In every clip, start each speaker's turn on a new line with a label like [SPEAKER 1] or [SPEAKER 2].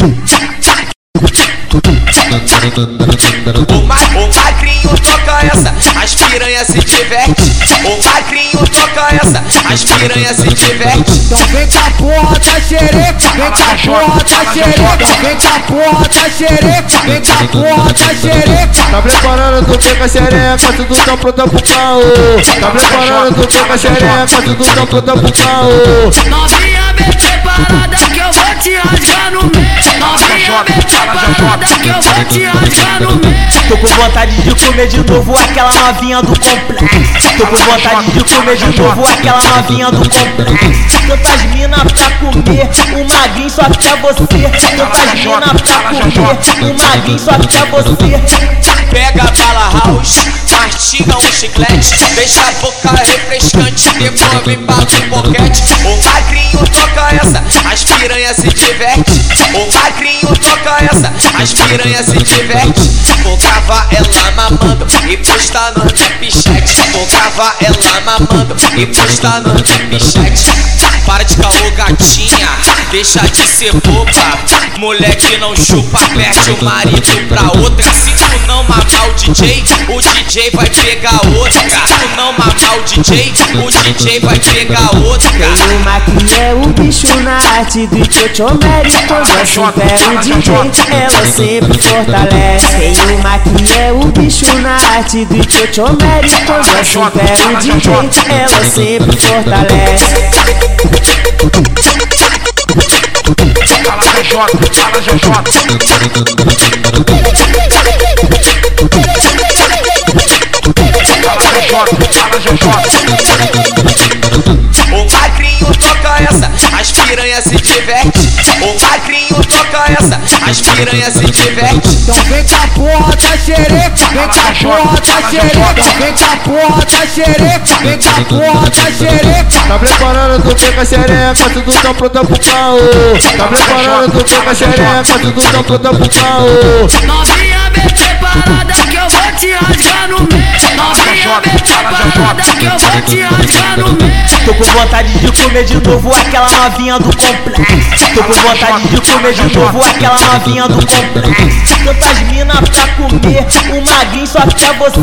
[SPEAKER 1] O, ma o magrinho toca essa, as piranhas se diverte. O magrinho toca essa, as piranhas se diverte.
[SPEAKER 2] Então vem com a porra da xereca, vem com a porra da xereca, vem com a porra da xereca, vem com a porra da xereca.
[SPEAKER 3] Tá preparando tu pega a xereca, tudo tão pronto pro caô. Tá preparando tu pega a xereca, tudo tão pronto pro caô.
[SPEAKER 4] Novinha bem preparada que eu vou te rasgar no meio.
[SPEAKER 5] Tô com vontade de comer de novo aquela novinha do complexo. Tô com vontade de comer de novo aquela novinha do complexo. Tantas mina pra comer, o magrinho só quer você. Tantas mina pra comer, o magrinho só quer você.
[SPEAKER 1] Pega a bala house, mastiga um chiclete, deixa a boca refrescante, depois vem para o boquete. O magrinho toca essa, as piranhas se diverte. O magrinho toca essa, as piranhas se diverte. Gravar ela mamando e postar no Snapchat. Gravar ela mamando e postar no Snapchat. Para de caô, gatinha, deixa de ser boba. Moleque não chupa, perde o marido pra outra. Se tu não mamar o DJ, o DJ vai pegar outra. Se tu não mamar o DJ, o DJ vai pegar outra.
[SPEAKER 5] Bicho na arte do Tchotchomeri Quando é super o DJ, ela sempre fortalece Tem uma que é o bicho na arte do Tchotchomeri Quando é super o DJ, ela sempre fortalece
[SPEAKER 6] Fala fala GJ. Fala GJ, fala GJ.
[SPEAKER 1] As piranhas se diverte. O magrinho toca essa, as piranhas se diverte.
[SPEAKER 2] Então vem com a porra da xereca, vem com a porra da xereca, vem com a porra da xereca, vem com a porra da xereca.
[SPEAKER 3] Tá preparando tu pega a xereca, tudo tão pronto pro caô. Tá preparando tu pega a xereca, tudo tão pronto pro caô.
[SPEAKER 4] Novinha bem preparada que eu vou te rasgar no meio. Novinha bem preparada que eu vou te rasgar no meio.
[SPEAKER 5] Tô com vontade de comer de novo aquela novinha do complexo. Tô com vontade de comer de novo aquela novinha do complexo. Tantas mina pra comer, o magrinho só quer você.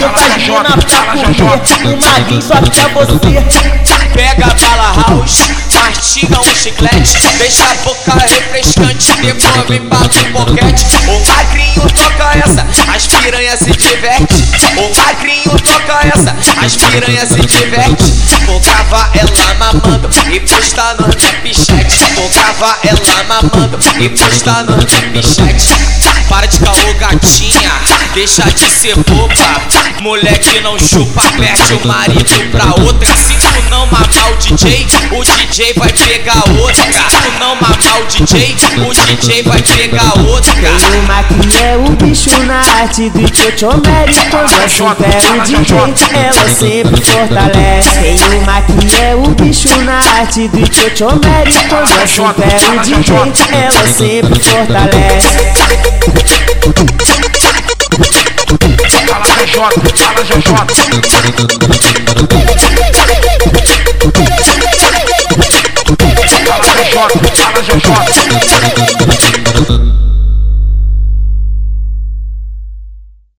[SPEAKER 5] Tantas mina pra comer, o magrinho só quer você.
[SPEAKER 1] Pega a bala house, mastiga um chiclete, deixa a boca refrescante, vem para o boquete. O magrinho essa, as piranhas se diverte. O magrinho toca essa, as piranhas se diverte. Vou gravar ela mamando e postar no Snapchat. Vou gravar ela mamando e postar no Snapchat. Para de caô, gatinha, deixa de ser boba. Moleque não chupa, perde o marido pra outra. Se tu não mamar o DJ, o DJ vai pegar outra. Se tu não mamar o DJ, o DJ vai pegar outra.
[SPEAKER 5] Tem uma que é o bicho na arte do Tchotchomeri Quando é super o DJ, ela sempre fortalece. Tem uma que é o bicho na arte do Tchotchomeri Quando é super o DJ, ela sempre fortalece.
[SPEAKER 6] Fala fala.